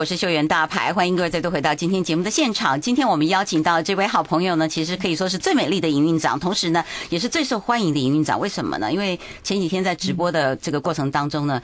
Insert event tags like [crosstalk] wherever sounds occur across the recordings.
我是秀媛大牌，欢迎各位再度回到今天节目的现场。今天我们邀请到这位好朋友呢，其实可以说是最美丽的营运长，同时呢，也是最受欢迎的营运长。为什么呢？因为前几天在直播的这个过程当中呢。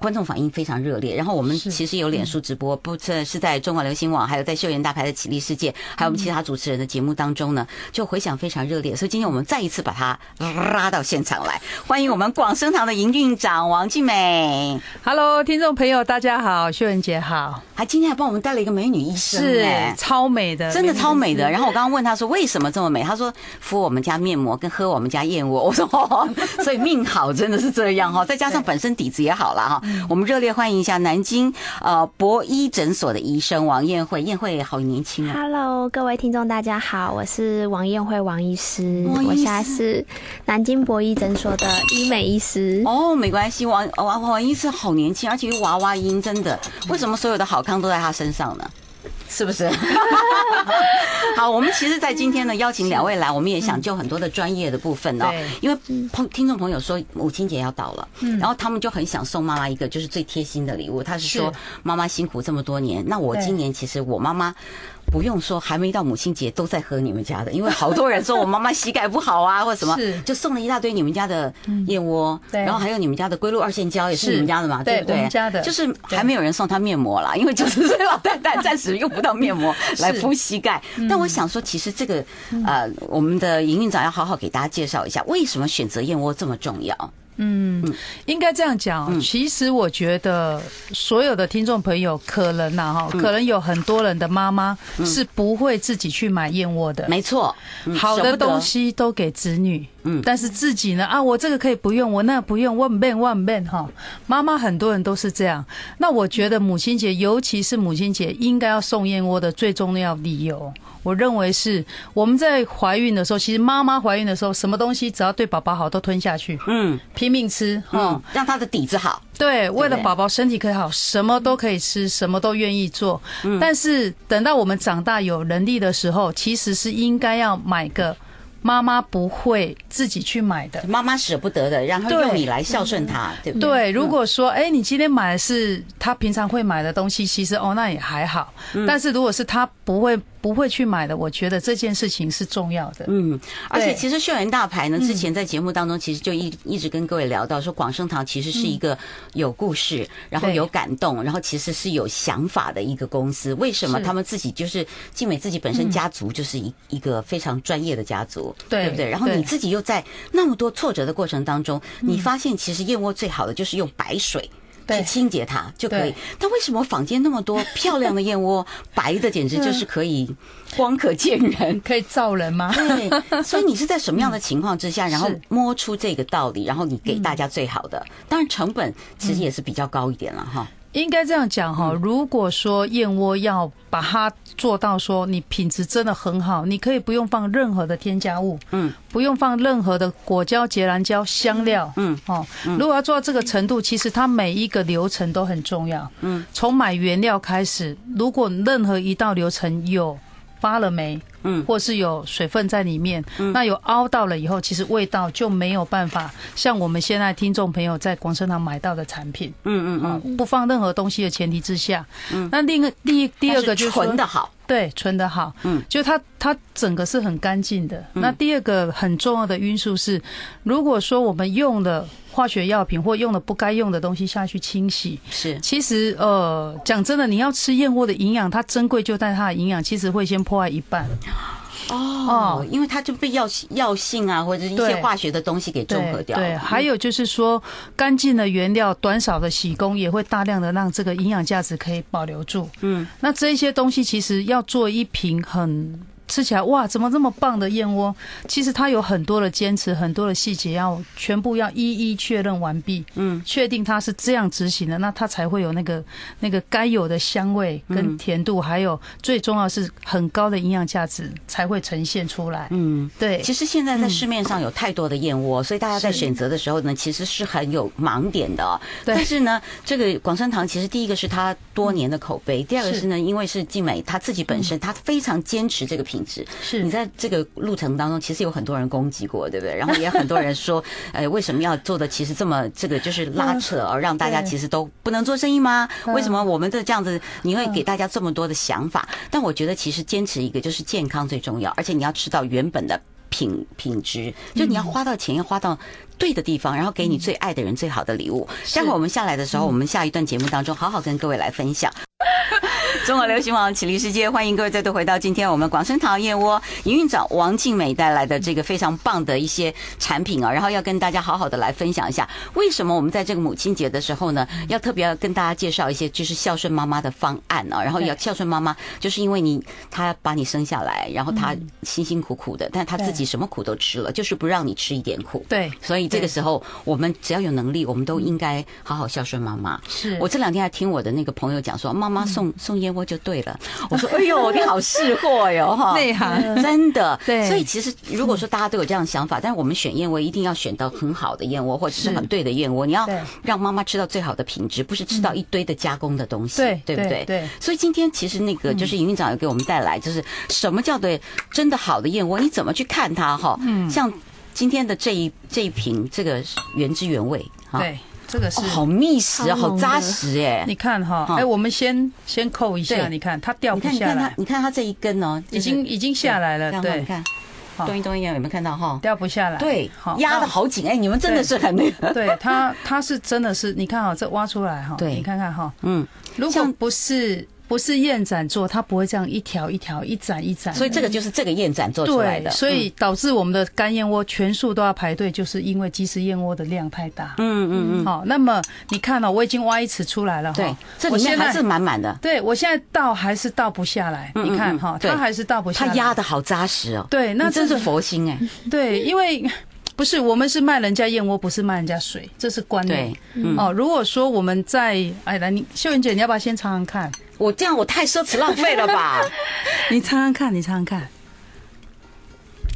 观众反应非常热烈，然后我们其实有脸书直播，不是是在中国流行网，还有在秀妍大牌的启力世界，还有我们其他主持人的节目当中呢，就回响非常热烈。所以今天我们再一次把他拉到现场来，欢迎我们广生堂的营运长王静美。Hello，听众朋友，大家好，秀妍姐好。还今天还帮我们带了一个美女医生，是超美的，真的超美的。然后我刚刚问他说为什么这么美，他说敷我们家面膜跟喝我们家燕窝。我说哦，[laughs] 所以命好真的是这样哈，再加上本身底子也好了哈。我们热烈欢迎一下南京呃博医诊所的医生王艳慧，艳慧好年轻啊！Hello，各位听众大家好，我是王艳慧王医师，我现在是南京博医诊所的医美医师。哦，没关系，王王王医师好年轻，而且又娃娃音，真的，为什么所有的好康都在他身上呢？是不是？[laughs] 好，我们其实，在今天呢，邀请两位来，我们也想就很多的专业的部分哦。因为朋听众朋友说母亲节要到了，然后他们就很想送妈妈一个就是最贴心的礼物。他是说妈妈辛苦这么多年，那我今年其实我妈妈。不用说，还没到母亲节都在喝你们家的，因为好多人说我妈妈膝盖不好啊，或者什么，就送了一大堆你们家的燕窝，然后还有你们家的龟鹿二线胶也是你们家的嘛，对不对？家的，就是还没有人送她面膜啦，因为九十岁老太太暂时用不到面膜来敷膝盖。但我想说，其实这个呃，我们的营运长要好好给大家介绍一下，为什么选择燕窝这么重要。嗯，应该这样讲。其实我觉得所有的听众朋友可能呐哈，可能有很多人的妈妈是不会自己去买燕窝的。没错，好的东西都给子女。嗯，但是自己呢啊，我这个可以不用，我那个不用，万变万变哈。妈妈很多人都是这样。那我觉得母亲节，尤其是母亲节，应该要送燕窝的最重要理由，我认为是我们在怀孕的时候，其实妈妈怀孕的时候，什么东西只要对宝宝好，都吞下去，嗯，拼命吃，嗯，让他的底子好。对，为了宝宝身体可以好，什么都可以吃，什么都愿意做。但是等到我们长大有能力的时候，其实是应该要买个。妈妈不会自己去买的，妈妈舍不得的，然后用你来孝顺他，对不对？对，如果说，哎，你今天买的是他平常会买的东西，其实哦，那也还好。但是如果是他不会。不会去买的，我觉得这件事情是重要的。嗯，而且其实秀妍大牌呢，之前在节目当中其实就一一直跟各位聊到说，广生堂其实是一个有故事，然后有感动，然后其实是有想法的一个公司。为什么他们自己就是静美自己本身家族就是一一个非常专业的家族，对不对？然后你自己又在那么多挫折的过程当中，你发现其实燕窝最好的就是用白水。去清洁它就可以，但为什么坊间那么多 [laughs] 漂亮的燕窝，白的简直就是可以光可见人，[laughs] 可以造人吗？对，所以你是在什么样的情况之下，然后摸出这个道理，然后你给大家最好的，当然成本其实也是比较高一点了哈。应该这样讲哈，如果说燕窝要把它做到说你品质真的很好，你可以不用放任何的添加物，嗯，不用放任何的果胶、结兰胶、香料，嗯，哦，如果要做到这个程度，其实它每一个流程都很重要，嗯，从买原料开始，如果任何一道流程有发了霉。嗯，或是有水分在里面，嗯，那有凹到了以后，其实味道就没有办法像我们现在听众朋友在广生堂买到的产品，嗯嗯嗯，不放任何东西的前提之下，嗯，那另一个第第二个就是纯的好。对，存的好，嗯，就它它整个是很干净的。那第二个很重要的因素是，如果说我们用了化学药品或用了不该用的东西下去清洗，是，其实呃，讲真的，你要吃燕窝的营养，它珍贵就在它的营养，其实会先破坏一半。哦，因为它就被药药性啊，或者一些化学的东西给中和掉了。对，还有就是说，干净的原料、短少的洗工，也会大量的让这个营养价值可以保留住。嗯，那这些东西其实要做一瓶很。吃起来哇，怎么这么棒的燕窝？其实它有很多的坚持，很多的细节要全部要一一确认完毕，嗯，确定它是这样执行的，那它才会有那个那个该有的香味跟甜度，还有最重要是很高的营养价值才会呈现出来。嗯，对。其实现在在市面上有太多的燕窝，所以大家在选择的时候呢，其实是很有盲点的。对。但是呢，这个广生堂其实第一个是它多年的口碑，第二个是呢，因为是静美她自己本身她非常坚持这个品。品质。是你在这个路程当中，其实有很多人攻击过，对不对？然后也很多人说，呃，为什么要做的其实这么这个就是拉扯，而让大家其实都不能做生意吗？为什么我们的这样子，你会给大家这么多的想法？但我觉得其实坚持一个就是健康最重要，而且你要吃到原本的。品品质，就你要花到钱，要花到对的地方，然后给你最爱的人最好的礼物。待会我们下来的时候，我们下一段节目当中，好好跟各位来分享。[laughs] 中国流行网启立世界，欢迎各位再度回到今天我们广生堂燕窝营运长王静美带来的这个非常棒的一些产品啊，然后要跟大家好好的来分享一下，为什么我们在这个母亲节的时候呢，要特别要跟大家介绍一些就是孝顺妈妈的方案啊，然后要孝顺妈妈，就是因为你她把你生下来，然后她辛辛苦苦的，但她自己什么苦都吃了，就是不让你吃一点苦。对，所以这个时候我们只要有能力，我们都应该好好孝顺妈妈。是我这两天还听我的那个朋友讲说，妈妈送送燕窝就对了。[laughs] 我说：“哎呦，[laughs] 你好识货哟，哈，内行，真的。[laughs] 对，所以其实如果说大家都有这样的想法，但是我们选燕窝一定要选到很好的燕窝，或者是很对的燕窝。你要让妈妈吃到最好的品质，不是吃到一堆的加工的东西，对，对不对？对。所以今天其实那个就是营运长有给我们带来，就是什么叫做真的好的燕窝？你怎么去看它？哈，嗯，像今天的这一这一瓶，这个原汁原味，对。”这个是好密实，好扎实哎！你看哈，哎，我们先先扣一下，你看它掉不下来。你看它这一根哦，已经已经下来了。对，你看，东一东一下，有没有看到哈？掉不下来。对，压的好紧哎！你们真的是很那个。对它，它是真的是，你看哈，这挖出来哈，你看看哈，嗯，如果不是。不是燕盏做，它不会这样一条一条、一盏一盏。所以这个就是这个燕盏做出来的。所以导致我们的干燕窝全数都要排队，就是因为即食燕窝的量太大。嗯嗯嗯。好，那么你看哦，我已经挖一尺出来了哈。对，这里面还是满满的。对，我现在倒还是倒不下来。你看哈，它还是倒不下来。它压的好扎实哦。对，那真是佛心哎。对，因为不是我们是卖人家燕窝，不是卖人家水，这是观念。哦，如果说我们在哎来，你秀云姐，你要不要先尝尝看？我这样我太奢侈浪费了吧？[laughs] 你尝尝看，你尝尝看，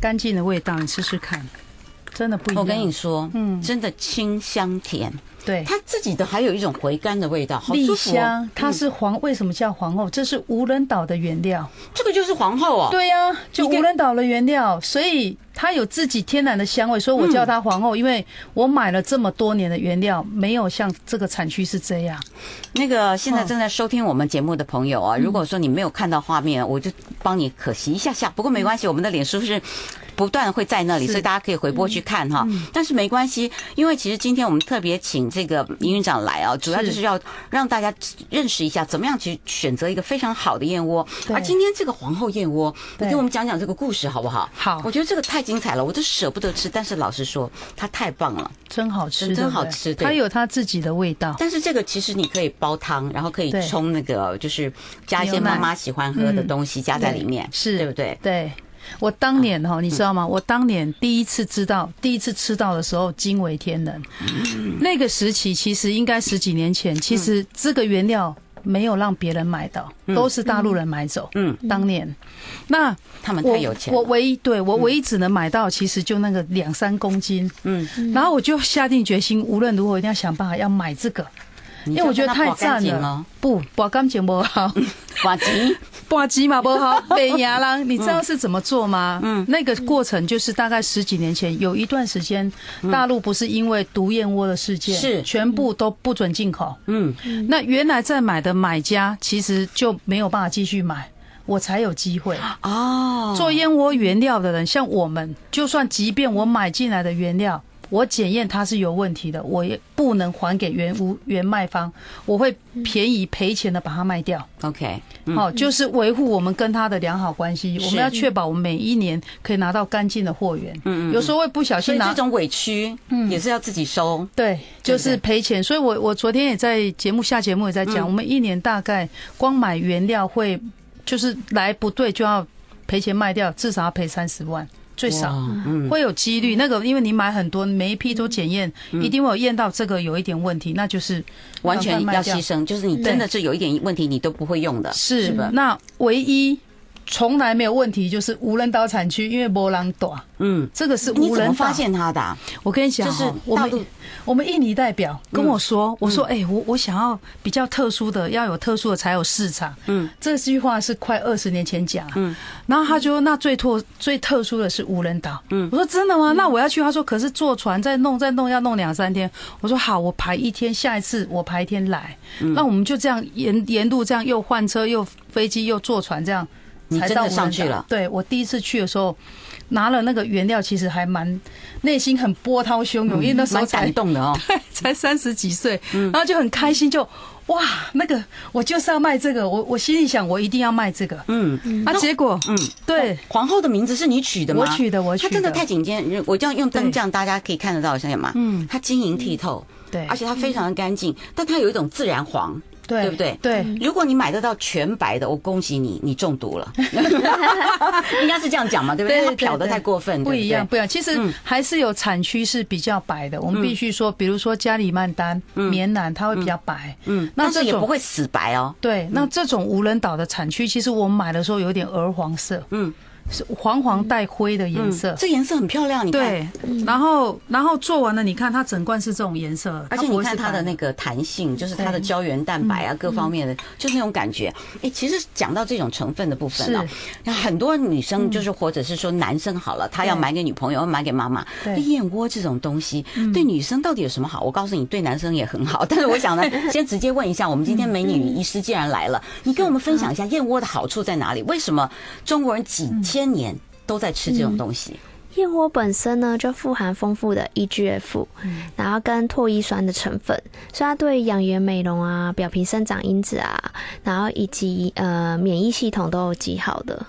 干净的味道，你试试看，真的不一样。我跟你说，嗯，真的清香甜。对，它自己的还有一种回甘的味道，好舒服。它是皇，为什么叫皇后？这是无人岛的原料。这个就是皇后啊。对呀，就无人岛的原料，所以它有自己天然的香味，所以我叫它皇后。因为我买了这么多年的原料，没有像这个产区是这样。那个现在正在收听我们节目的朋友啊，如果说你没有看到画面，我就帮你可惜一下下。不过没关系，我们的脸书是。不断会在那里，所以大家可以回播去看哈。但是没关系，因为其实今天我们特别请这个营运长来啊，主要就是要让大家认识一下怎么样去选择一个非常好的燕窝。而今天这个皇后燕窝，你给我们讲讲这个故事好不好？好，我觉得这个太精彩了，我都舍不得吃。但是老实说，它太棒了，真好吃，真好吃。它有它自己的味道。但是这个其实你可以煲汤，然后可以冲那个，就是加一些妈妈喜欢喝的东西加在里面，是对不对？对。我当年哈，你知道吗？我当年第一次知道，第一次吃到的时候惊为天人。那个时期其实应该十几年前，其实这个原料没有让别人买到，都是大陆人买走。嗯，当年，那他们太有钱，我唯一对我唯一只能买到，其实就那个两三公斤。嗯，然后我就下定决心，无论如何一定要想办法要买这个，因为我觉得太赞了。不，把干净不好，[laughs] 保急。挂机嘛不好，北牙郎，你知道是怎么做吗？嗯，那个过程就是大概十几年前，有一段时间，大陆不是因为毒燕窝的事件，是全部都不准进口。嗯，那原来在买的买家其实就没有办法继续买，我才有机会。哦，做燕窝原料的人，像我们，就算即便我买进来的原料。我检验它是有问题的，我也不能还给原屋原卖方，我会便宜赔钱的把它卖掉。OK，好，就是维护我们跟他的良好关系。我们要确保我们每一年可以拿到干净的货源。嗯嗯，有时候会不小心拿这种委屈，嗯，也是要自己收。对，就是赔钱。所以我我昨天也在节目下节目也在讲，我们一年大概光买原料会就是来不对就要赔钱卖掉，至少要赔三十万。最少会有几率，那个因为你买很多，每一批都检验，一定会有验到这个有一点问题，那就是完全要牺牲，就是你真的是有一点问题，你都不会用的，是的。那唯一从来没有问题，就是无人岛产区，因为没人岛。嗯，这个是无人岛。发现他的、啊？我跟你讲，就是我们我们印尼代表跟我说，嗯、我说，哎、欸，我我想要比较特殊的，要有特殊的才有市场。嗯，这句话是快二十年前讲。嗯，然后他就说，那最特最特殊的是无人岛。嗯，我说真的吗？那我要去。他说，可是坐船再弄再弄要弄两三天。我说好，我排一天，下一次我排一天来。嗯、那我们就这样沿沿路这样又换车又飞机又坐船这样。你真的上去了？对，我第一次去的时候，拿了那个原料，其实还蛮内心很波涛汹涌，因为那时候才蛮感动的哦，[laughs] 对，才三十几岁，然后就很开心，就哇，那个我就是要卖这个，我我心里想，我一定要卖这个，嗯，啊，结果，嗯，对，皇后的名字是你取的吗？我取的，我取的，她真的太顶尖，我这样用灯这样，大家可以看得到，像什么？嗯，它晶莹剔透，对，而且它非常的干净，但它有一种自然黄。对，对不对？对，如果你买得到全白的，我恭喜你，你中毒了。[laughs] [laughs] 应该是这样讲嘛，对不对？它漂的太过分，不一样，不一样。其实还是有产区是比较白的，我们必须说，比如说加里曼丹、棉兰，它会比较白。嗯，那这也不会死白哦。对，那这种无人岛的产区，其实我们买的时候有点鹅黄色。嗯。是黄黄带灰的颜色，这颜色很漂亮。你看，对，然后然后做完了，你看它整罐是这种颜色，而且你看它的那个弹性，就是它的胶原蛋白啊，各方面的，就是那种感觉。哎，其实讲到这种成分的部分呢，很多女生就是或者是说男生好了，他要买给女朋友，要买给妈妈，燕窝这种东西对女生到底有什么好？我告诉你，对男生也很好。[laughs] 但是我想呢，[laughs] 先直接问一下，我们今天美女医师既然来了，你跟我们分享一下燕窝的好处在哪里？为什么中国人几？千年都在吃这种东西。燕窝本身呢，就富含丰富的 EGF，然后跟唾液酸的成分，所以它对养颜美容啊、表皮生长因子啊，然后以及呃免疫系统都有极好的。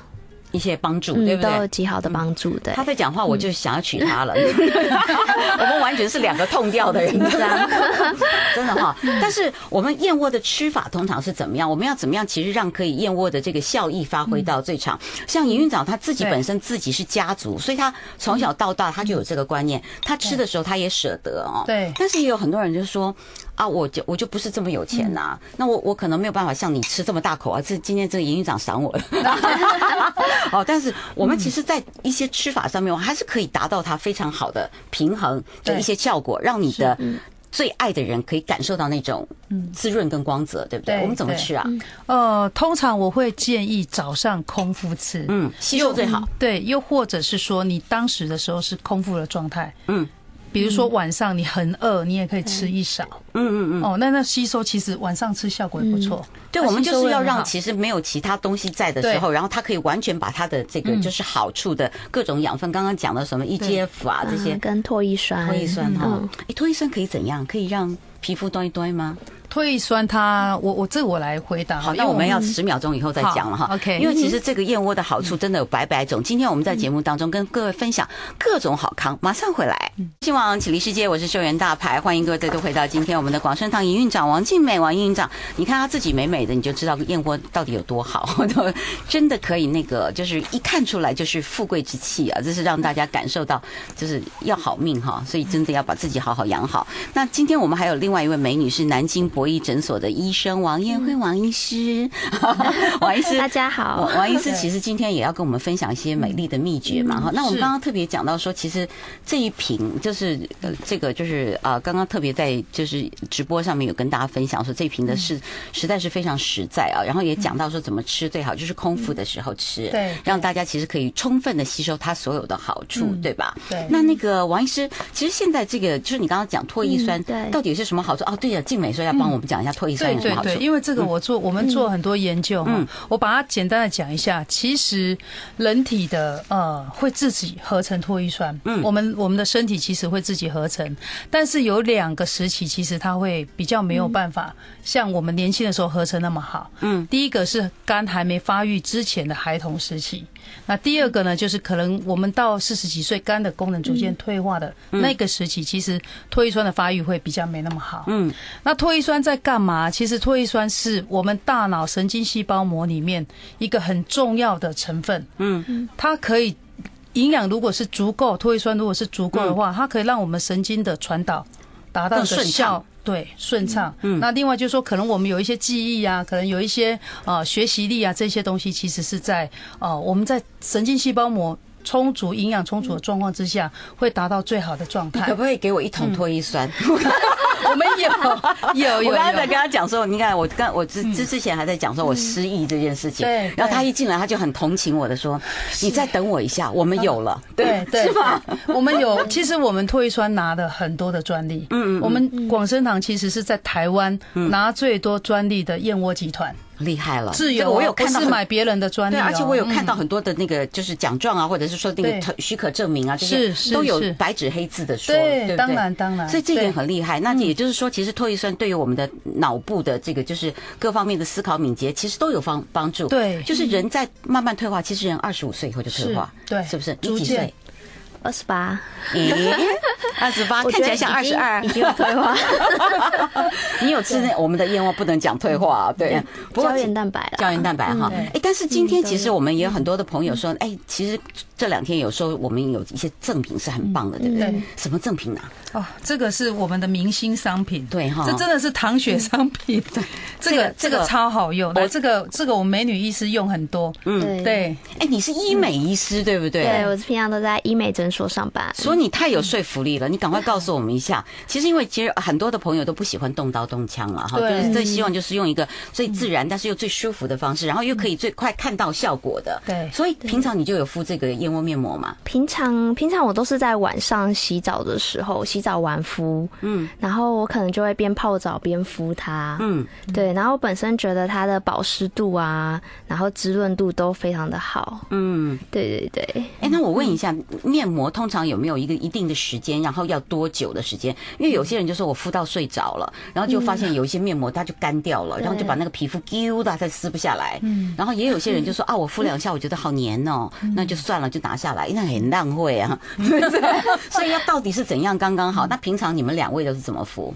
一些帮助，对不对？都有极好的帮助。对，他在讲话，我就想要娶她了。[laughs] 我们完全是两个痛调的人，真的哈。但是我们燕窝的吃法通常是怎么样？我们要怎么样？其实让可以燕窝的这个效益发挥到最长。像营运长他自己本身自己是家族，所以他从小到大他就有这个观念。他吃的时候他也舍得哦。对。但是也有很多人就说。啊，我就我就不是这么有钱呐、啊，嗯、那我我可能没有办法像你吃这么大口啊。这今天这个营运长赏我了，[laughs] [laughs] 哦，但是我们其实，在一些吃法上面，我还是可以达到它非常好的平衡的一些效果，让你的最爱的人可以感受到那种滋润跟光泽，对不对？我们怎么吃啊？呃，通常我会建议早上空腹吃，嗯，吸收最好。对，又或者是说你当时的时候是空腹的状态，嗯。比如说晚上你很饿，你也可以吃一勺。嗯嗯嗯。哦，那那吸收其实晚上吃效果也不错。对，我们就是要让其实没有其他东西在的时候，然后它可以完全把它的这个就是好处的各种养分，刚刚讲的什么 EGF 啊这些，跟唾液酸。唾液酸哈，哎，唾液酸可以怎样？可以让皮肤端一端吗？唾液酸它，它我我这我来回答。好，那我们要十秒钟以后再讲了哈。OK，因为其实这个燕窝的好处真的有百百种。今天我们在节目当中跟各位分享各种好康，马上回来。新网启立世界，我是秀媛大牌，欢迎各位再度回到今天我们的广生堂营运长王静美王营运长。你看她自己美美的，你就知道燕窝到底有多好，真的可以那个就是一看出来就是富贵之气啊！这是让大家感受到就是要好命哈，所以真的要把自己好好养好。那今天我们还有另外一位美女是南京博医诊所的医生王燕辉王医师，[laughs] 王医师大家好。王医师其实今天也要跟我们分享一些美丽的秘诀嘛哈。那我们刚刚特别讲到说，其实这一瓶就是呃这个就是啊，刚刚特别在就是直播上面有跟大家分享说，这瓶的是实在是非常实在啊。然后也讲到说怎么吃最好，就是空腹的时候吃，对，让大家其实可以充分的吸收它所有的好处，对吧？对。那那个王医师，其实现在这个就是你刚刚讲唾液酸，对，到底是什么好处？哦，对呀，静美说要帮我们讲一下。对对对，因为这个我做，我们做很多研究哈，我把它简单的讲一下。其实人体的呃会自己合成唾液酸，嗯，我们我们的身体其实会自己合成，但是有两个时期，其实它会比较没有办法像我们年轻的时候合成那么好。嗯，第一个是肝还没发育之前的孩童时期。那第二个呢，就是可能我们到四十几岁，肝的功能逐渐退化的那个时期，其实唾液酸的发育会比较没那么好。嗯，那唾液酸在干嘛？其实唾液酸是我们大脑神经细胞膜里面一个很重要的成分。嗯，它可以营养如果是足够，唾液酸如果是足够的话，它可以让我们神经的传导达到的效。对顺畅。嗯，那另外就是说，可能我们有一些记忆啊，可能有一些呃学习力啊，这些东西其实是在呃我们在神经细胞膜。充足营养充足的状况之下，会达到最好的状态。可不可以给我一桶脱衣酸？[laughs] [laughs] [laughs] [laughs] 我们有有 [laughs] 有。我刚才在跟他讲说，你看我刚我之之之前还在讲说我失忆这件事情，对。然后他一进来，他就很同情我的说：“你再等我一下，我们有了。”对 [laughs] 对，是吧？我们有，其实我们唾液酸拿的很多的专利。嗯嗯。我们广生堂其实是在台湾拿最多专利的燕窝集团。厉害了，自由，我有看到是买别人的专利，对，而且我有看到很多的那个就是奖状啊，或者是说那个许可证明啊，这些都有白纸黑字的说，对，对，当然当然，所以这点很厉害。那也就是说，其实唾液酸对于我们的脑部的这个就是各方面的思考敏捷，其实都有帮帮助。对，就是人在慢慢退化，其实人二十五岁以后就退化，对，是不是？你几岁？二十八，[laughs] 二十八，看起来像二十二，已经有退化。[laughs] 你有吃那我们的燕窝，不能讲退化，对，胶原蛋白了，胶原蛋白哈。哎，但是今天其实我们也有很多的朋友说，哎，其实这两天有时候我们有一些赠品是很棒的，对不对？什么赠品呢？哦，这个是我们的明星商品，对哈，这真的是糖血商品，对，这个这个超好用，我这个这个我们美女医师用很多，嗯，对，哎，你是医美医师对不对？对，我平常都在医美诊所上班，所以你太有说服力了，你赶快告诉我们一下。其实因为其实很多的朋友都不喜欢动刀动枪了哈，就是最希望就是用一个最自然但是又最舒服的方式，然后又可以最快看到效果的。对，所以平常你就有敷这个燕窝面膜吗？平常平常我都是在晚上洗澡的时候洗澡完敷，嗯，然后我可能就会边泡澡边敷它，嗯，对，然后我本身觉得它的保湿度啊，然后滋润度都非常的好，嗯，对对对。哎，那我问一下，面膜通常有没有一个一定的时间，然后要多久的时间？因为有些人就说我敷到睡着了，然后就发现有一些面膜它就干掉了，然后就把那个皮肤丢的再撕不下来，嗯，然后也有些人就说啊，我敷两下我觉得好黏哦，那就算了，就拿下来，那很浪费啊？[laughs] [laughs] 所以要到底是怎样刚刚好？那平常你们两位都是怎么敷？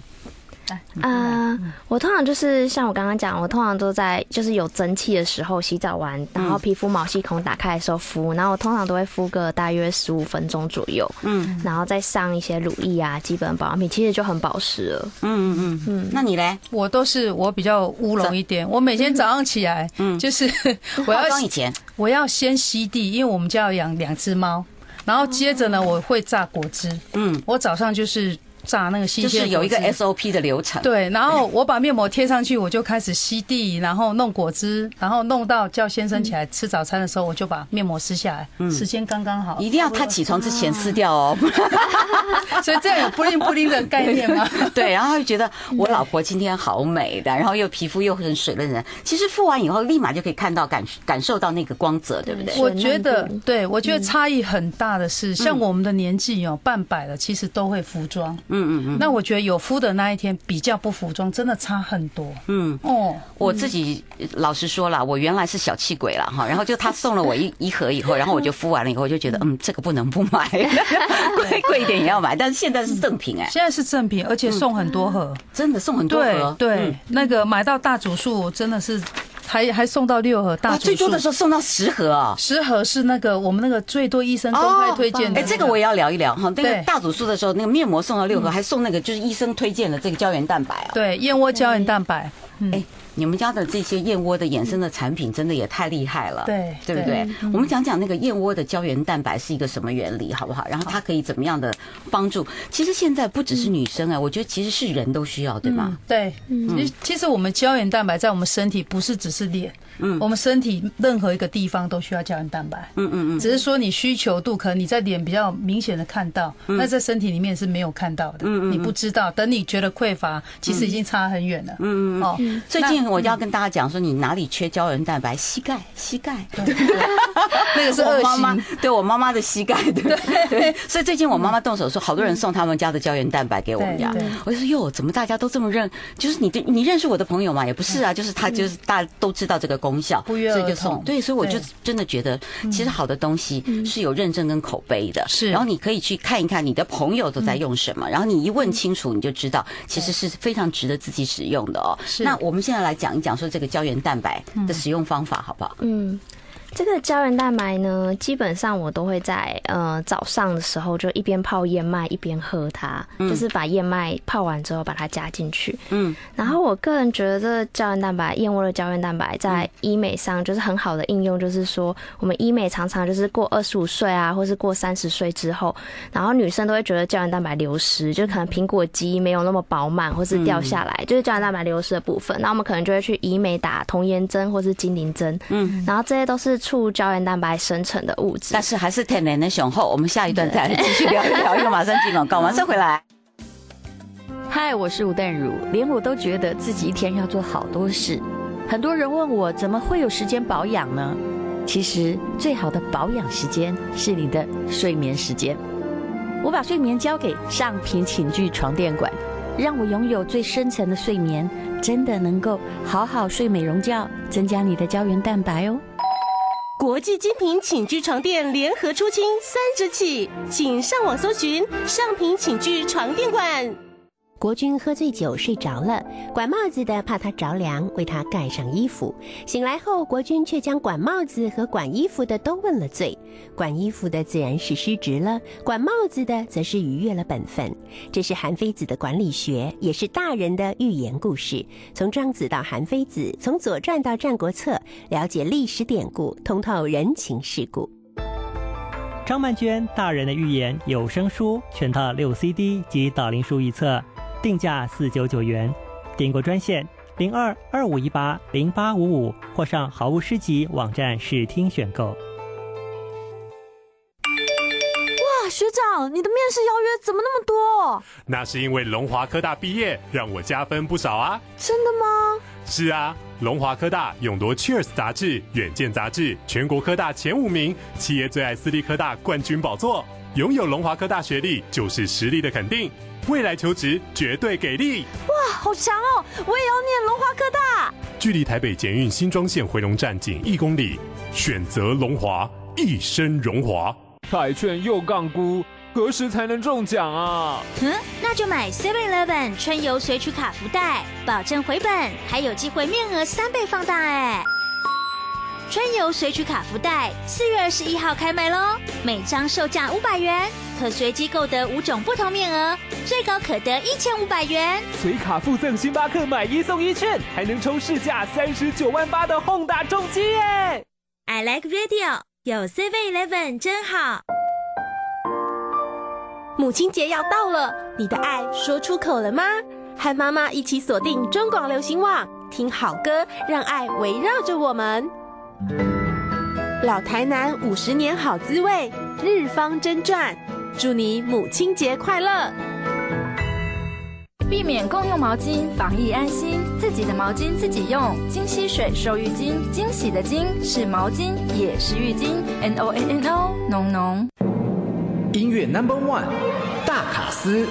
啊，我通常就是像我刚刚讲，我通常都在就是有蒸汽的时候洗澡完，然后皮肤毛细孔打开的时候敷，然后我通常都会敷个大约十五分钟左右，嗯，然后再上一些乳液啊，基本保养品，其实就很保湿了。嗯嗯嗯。嗯，那你嘞？我都是我比较乌龙一点，我每天早上起来，嗯，就是 [laughs] 我要以前？我要先吸地，因为我们家要养两只猫，然后接着呢我会榨果汁，嗯，我早上就是。榨那个新鲜，就是有一个 SOP 的流程。对，然后我把面膜贴上去，我就开始吸地，然后弄果汁，然后弄到叫先生起来吃早餐的时候，我就把面膜撕下来，嗯，时间刚刚好。一定要他起床之前撕掉哦。[laughs] 所以这样有布灵布灵的概念吗？[laughs] 对，然后他就觉得我老婆今天好美的，然后又皮肤又很水润的。其实敷完以后，立马就可以看到感感受到那个光泽，对不对？我觉得，对我觉得差异很大的是，像我们的年纪哦，半百了，其实都会服装。嗯嗯嗯，那我觉得有敷的那一天比较不服装，真的差很多。嗯哦，我自己老实说了，我原来是小气鬼了哈，然后就他送了我一 [laughs] 一盒以后，然后我就敷完了以后，我就觉得嗯，这个不能不买，[laughs] 贵贵一点也要买。但是现在是赠品哎，现在是赠品，而且送很多盒，真的送很多盒。对对，那个买到大组数真的是。还还送到六盒大最多的时候送到十盒啊！十盒是那个我们那个最多医生公开推荐的。哎，这个我也要聊一聊哈。那个大主数的时候，那个面膜送到六盒，还送那个就是医生推荐的这个胶原蛋白啊。对，燕窝胶原蛋白。哎。你们家的这些燕窝的衍生的产品真的也太厉害了，对，对不对？我们讲讲那个燕窝的胶原蛋白是一个什么原理，好不好？然后它可以怎么样的帮助？其实现在不只是女生啊，我觉得其实是人都需要，对吗？对，其实其实我们胶原蛋白在我们身体不是只是脸，嗯，我们身体任何一个地方都需要胶原蛋白，嗯嗯嗯，只是说你需求度可能你在脸比较明显的看到，那在身体里面是没有看到的，嗯嗯，你不知道，等你觉得匮乏，其实已经差很远了，嗯嗯哦，最近。我就要跟大家讲说，你哪里缺胶原蛋白？膝盖，膝盖，对，[laughs] 那个是我妈妈，对我妈妈的膝盖，对对。所以最近我妈妈动手说，好多人送他们家的胶原蛋白给我们家。我就说哟，怎么大家都这么认？就是你的，你认识我的朋友吗？也不是啊，就是他，就是大家都知道这个功效，所以就送。对，所以我就真的觉得，其实好的东西是有认证跟口碑的。是，然后你可以去看一看你的朋友都在用什么，然后你一问清楚，你就知道，其实是非常值得自己使用的哦。是。那我们现在来。讲一讲说这个胶原蛋白的使用方法好不好？嗯，这个胶原蛋白呢，基本上我都会在呃早上的时候就一边泡燕麦一边喝它，嗯、就是把燕麦泡完之后把它加进去。嗯，然后我个人觉得这个胶原蛋白，燕窝的胶原蛋白在医美上就是很好的应用，就是说我们医美常常就是过二十五岁啊，或是过三十岁之后，然后女生都会觉得胶原蛋白流失，就可能苹果肌没有那么饱满，或是掉下来，嗯、就是胶原蛋白流失的部分。那我们可能就会去医美打童颜针或是精灵针。嗯，然后这些都是。促胶原蛋白生成的物质，但是还是天然的雄厚。我们下一段再来继续聊一聊，因为马上进广告，马上回来。嗨，我是吴淡如，连我都觉得自己一天要做好多事。很多人问我，怎么会有时间保养呢？其实最好的保养时间是你的睡眠时间。我把睡眠交给上品寝具床垫馆，让我拥有最深层的睡眠，真的能够好好睡美容觉，增加你的胶原蛋白哦。国际精品寝具床垫联合出清三折起，请上网搜寻尚品寝具床垫馆。国军喝醉酒睡着了，管帽子的怕他着凉，为他盖上衣服。醒来后，国军却将管帽子和管衣服的都问了罪。管衣服的自然是失职了，管帽子的则是逾越了本分。这是韩非子的管理学，也是大人的寓言故事。从庄子到韩非子，从左传到战国策，了解历史典故，通透人情世故。张曼娟大人的寓言有声书全套六 CD 及导灵书一册。定价四九九元，订购专线零二二五一八零八五五，或上好物诗集网站试听选购。哇，学长，你的面试邀约怎么那么多？那是因为龙华科大毕业，让我加分不少啊！真的吗？是啊，龙华科大勇夺 Cheers 杂志、远见杂志全国科大前五名，企业最爱私立科大冠军宝座。拥有龙华科大学历，就是实力的肯定。未来求职绝对给力！哇，好强哦！我也要念龙华科大。距离台北捷运新庄线回龙站仅一公里，选择龙华，一生荣华。彩券又杠估，何时才能中奖啊？嗯，那就买 Seven Eleven 春游随取卡福袋，保证回本，还有机会面额三倍放大哎！春游随取卡福袋，四月二十一号开卖喽！每张售价五百元，可随机购得五种不同面额，最高可得一千五百元。随卡附赠星巴克买一送一券，还能抽市价三十九万八的 Honda 重机耶！I like radio，有 Seven Eleven 真好。母亲节要到了，你的爱说出口了吗？和妈妈一起锁定中广流行网，听好歌，让爱围绕着我们。老台南五十年好滋味，日方真传，祝你母亲节快乐！避免共用毛巾，防疫安心，自己的毛巾自己用。金溪水收浴巾，惊喜的“惊”是毛巾，也是浴巾。N O N N O，浓浓。音乐 Number One，大卡司。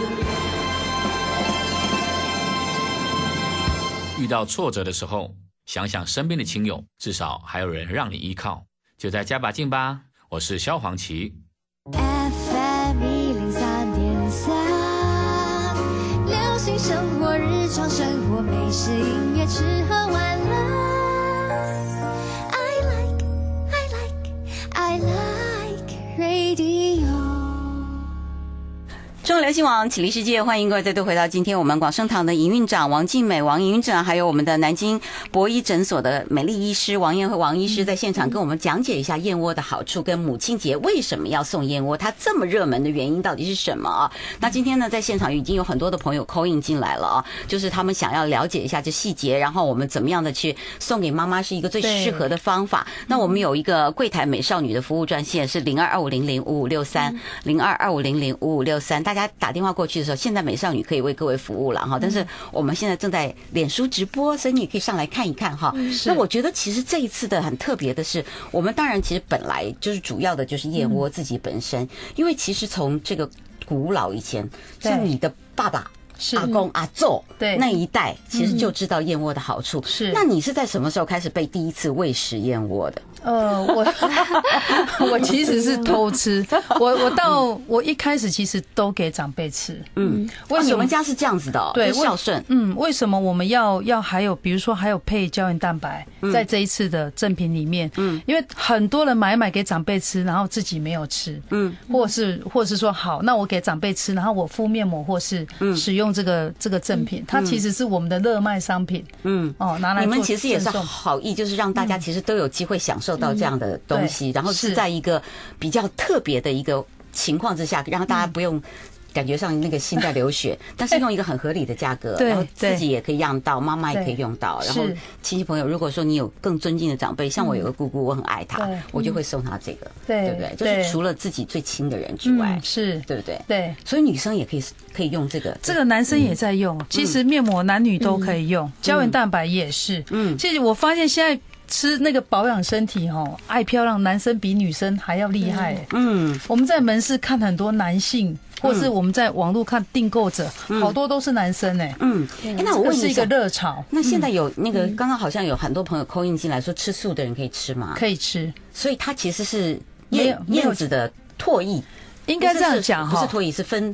遇到挫折的时候。想想身边的亲友，至少还有人让你依靠，就再加把劲吧。我是萧煌奇。FM 一零三点三，流行生活，日常生活，美食音乐，吃喝玩乐。I like, I like, I like radio. 中国流行网启立世界，欢迎各位再度回到今天我们广生堂的营运长王静美王营运长，还有我们的南京博医诊所的美丽医师王燕和王医师在现场跟我们讲解一下燕窝的好处，跟母亲节为什么要送燕窝，它这么热门的原因到底是什么啊？那今天呢，在现场已经有很多的朋友 call in 进来了啊，就是他们想要了解一下这细节，然后我们怎么样的去送给妈妈是一个最适合的方法。那我们有一个柜台美少女的服务专线是零二二五零零五五六三零二二五零零五五六三，大家。打电话过去的时候，现在美少女可以为各位服务了哈。但是我们现在正在脸书直播，所以你可以上来看一看哈。那我觉得其实这一次的很特别的是，我们当然其实本来就是主要的就是燕窝自己本身，因为其实从这个古老以前，像你的爸爸。阿公阿祖对那一代，其实就知道燕窝的好处。是，那你是在什么时候开始被第一次喂食燕窝的？呃，我 [laughs] 我其实是偷吃，我我到我一开始其实都给长辈吃。嗯，为什么？家是这样子的哦？对，孝顺。嗯，为什么我们要要还有比如说还有配胶原蛋白在这一次的赠品里面？嗯，因为很多人买买给长辈吃，然后自己没有吃。嗯，或是或是说好，那我给长辈吃，然后我敷面膜或是使用这个这个赠品，它其实是我们的热卖商品。嗯，哦，拿来你们其实也是好意，就是让大家其实都有机会享受。受到这样的东西，然后是在一个比较特别的一个情况之下，让大家不用感觉上那个心在流血，[laughs] 但是用一个很合理的价格，然后自己也可以用到，妈妈也可以用到，然后亲戚朋友，如果说你有更尊敬的长辈，像我有个姑姑，我很爱她，我就会送她这个，对不对？就是除了自己最亲的人之外，是。对不对？对，所以女生也可以可以用这个，这个男生也在用，其实面膜男女都可以用，胶原蛋白也是，嗯，其实我发现现在。吃那个保养身体哦，爱漂亮，男生比女生还要厉害。嗯，我们在门市看很多男性，或是我们在网络看订购者，好多都是男生哎。嗯，那我问你是一个热潮。那现在有那个刚刚好像有很多朋友 call in 进来说，吃素的人可以吃吗？可以吃，所以它其实是燕燕子的唾液，应该这样讲哈，不是唾液，是分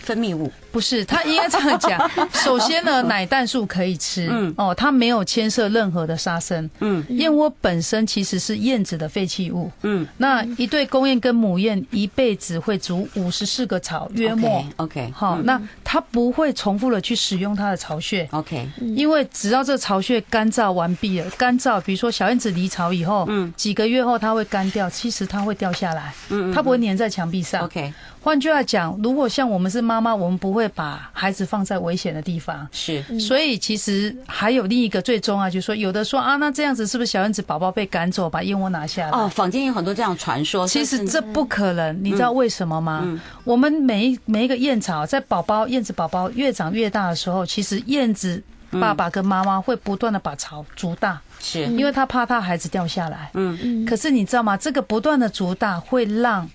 分泌物。不是，他应该这样讲。[laughs] 首先呢，奶蛋素可以吃，嗯，哦，它没有牵涉任何的杀生，嗯，燕窝本身其实是燕子的废弃物，嗯，那一对公燕跟母燕一辈子会筑五十四个巢，约莫，OK，好，那它不会重复的去使用它的巢穴，OK，因为只要这个巢穴干燥完毕了，干燥，比如说小燕子离巢以后，嗯，几个月后它会干掉，其实它会掉下来，嗯，它不会粘在墙壁上，OK。换句话讲，如果像我们是妈妈，我们不会把孩子放在危险的地方。是，所以其实还有另一个最重要，就是说，有的说啊，那这样子是不是小燕子宝宝被赶走，把燕窝拿下来？哦，坊间有很多这样传说。其实这不可能，你知道为什么吗？嗯、我们每一每一个燕巢，在宝宝燕子宝宝越长越大的时候，其实燕子爸爸跟妈妈会不断的把巢筑大，是因为他怕他孩子掉下来。嗯嗯。可是你知道吗？这个不断的筑大会让。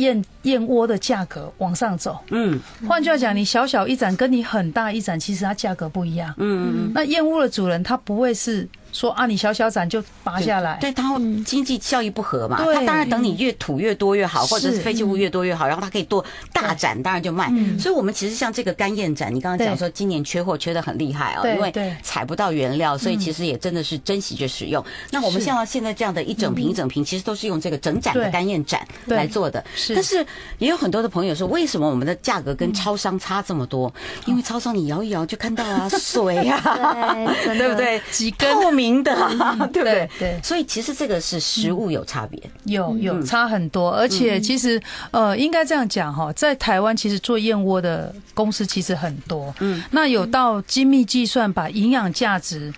燕燕窝的价格往上走，嗯，换句话讲，你小小一盏跟你很大一盏，其实它价格不一样，嗯嗯嗯。那燕窝的主人他不会是。说啊，你小小盏就拔下来，对，它经济效益不合嘛。它当然等你越土越多越好，或者是废弃物越多越好，然后它可以多大展，当然就卖。所以，我们其实像这个干燕展，你刚刚讲说今年缺货缺的很厉害啊，因为采不到原料，所以其实也真的是珍惜着使用。那我们像现在这样的一整瓶一整瓶，其实都是用这个整展的干燕展来做的。但是也有很多的朋友说，为什么我们的价格跟超商差这么多？因为超商你摇一摇就看到啊，[laughs] 水啊，[laughs] 对不对？几根。明的，[laughs] 对不对？对，所以其实这个是食物有差别，有有差很多，而且其实呃，应该这样讲哈，在台湾其实做燕窝的公司其实很多，嗯，那有到精密计算，把营养价值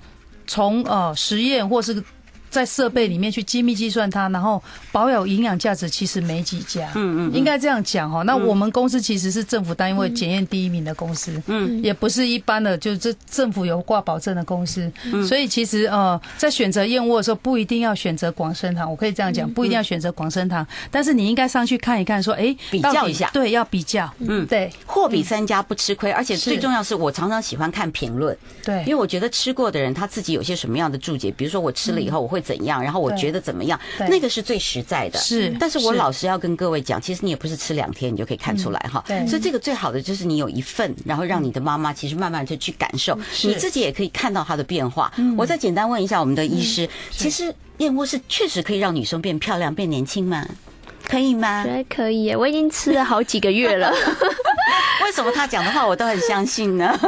从呃实验或是。在设备里面去精密计算它，然后保有营养价值，其实没几家。嗯嗯，应该这样讲哈。那我们公司其实是政府单位检验第一名的公司，嗯，也不是一般的，就是这政府有挂保证的公司。嗯，所以其实呃，在选择燕窝的时候，不一定要选择广生堂。我可以这样讲，不一定要选择广生堂，但是你应该上去看一看，说哎，比较一下，对，要比较。嗯，对，货比三家不吃亏，而且最重要是我常常喜欢看评论，对，因为我觉得吃过的人他自己有些什么样的注解，比如说我吃了以后我会怎样，然后我。觉得怎么样？那个是最实在的。是，但是我老实要跟各位讲，其实你也不是吃两天你就可以看出来哈。对，所以这个最好的就是你有一份，然后让你的妈妈其实慢慢就去感受，你自己也可以看到她的变化。我再简单问一下我们的医师，其实燕窝是确实可以让女生变漂亮、变年轻吗？可以吗？觉得可以，我已经吃了好几个月了。[laughs] 为什么他讲的话我都很相信呢？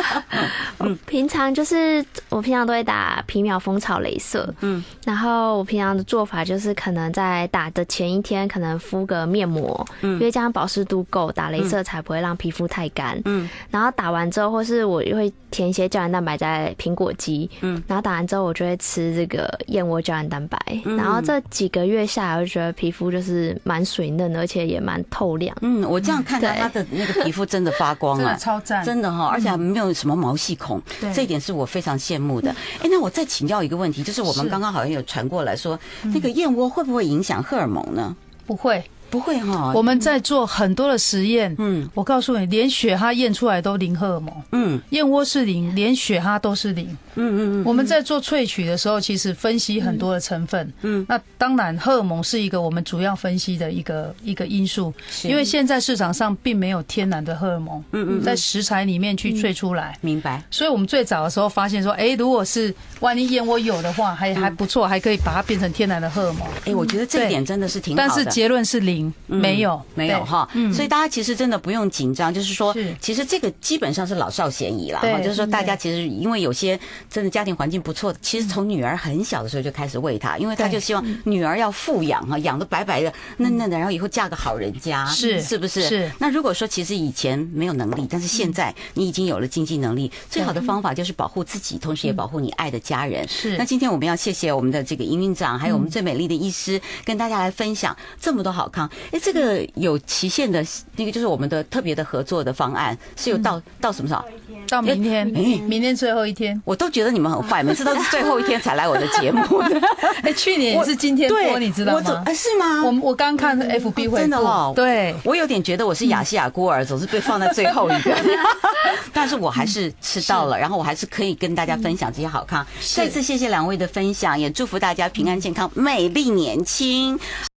[laughs] 嗯，平常就是我平常都会打皮秒蜂巢镭射，嗯，然后我平常的做法就是可能在打的前一天可能敷个面膜，嗯，因为这样保湿度够，打镭射才不会让皮肤太干，嗯，然后打完之后，或是我会填一些胶原蛋白在苹果肌，嗯，然后打完之后我就会吃这个燕窝胶原蛋白，然后这几个月下来，我就觉得皮肤就是蛮水嫩，而且也蛮透亮，嗯，我这样看到他的那个皮肤真的发光了，[laughs] 超赞，真的哈，而且还没有什么毛细孔，对，这一点是我非常羡慕的。哎，那我再请教一个问题，就是我们刚刚好像有传过来说，那个燕窝会不会影响荷尔蒙呢？不会，不会哈。我们在做很多的实验，嗯，我告诉你，连血哈验出来都零荷尔蒙，嗯，燕窝是零，连血哈都是零，嗯嗯嗯。我们在做萃取的时候，其实分析很多的成分，嗯，那当然荷尔蒙是一个我们主要分析的一个一个因素，因为现在市场上并没有天然的荷尔蒙，嗯嗯，在食材里面去萃出来，明白。所以我们最早的时候发现说，哎，如果是万一燕窝有的话，还还不错，还可以把它变成天然的荷尔蒙。哎，我觉得这一点真的是挺好的。但是结论是零，没有，没有哈。所以大家其实真的不用紧张，就是说，其实这个基本上是老少咸宜了。哈，就是说大家其实因为有些真的家庭环境不错的，其实从女儿很小的时候就开始喂她，因为她就希望女儿要富养哈，养的白白的、嫩嫩的，然后以后嫁个好人家，是是不是？是。那如果说其实以前没有能力，但是现在你已经有了经济能力，最好的方法就是保护自己，同时也保护你爱的家人。是。那今天我们要谢谢我们的这个营运长，还有我们最美丽的医师，跟大家来分享这么多好康。哎，这个有期限的，那个就是我们的特别的合作的方案，是有到到什么时候？到明天，明天最后一天，我都觉得你们很坏，每次都是最后一天才来我的节目的。[laughs] 哎，去年也是今天播，你知道吗？哎，是吗？我我刚看 FB 会，真的哦。对，我有点觉得我是亚细亚孤儿，总是被放在最后一个。[laughs] [laughs] 但是我还是吃到了，然后我还是可以跟大家分享这些好康。再次谢谢两位的分享，也祝福大家平安健康、美丽年轻。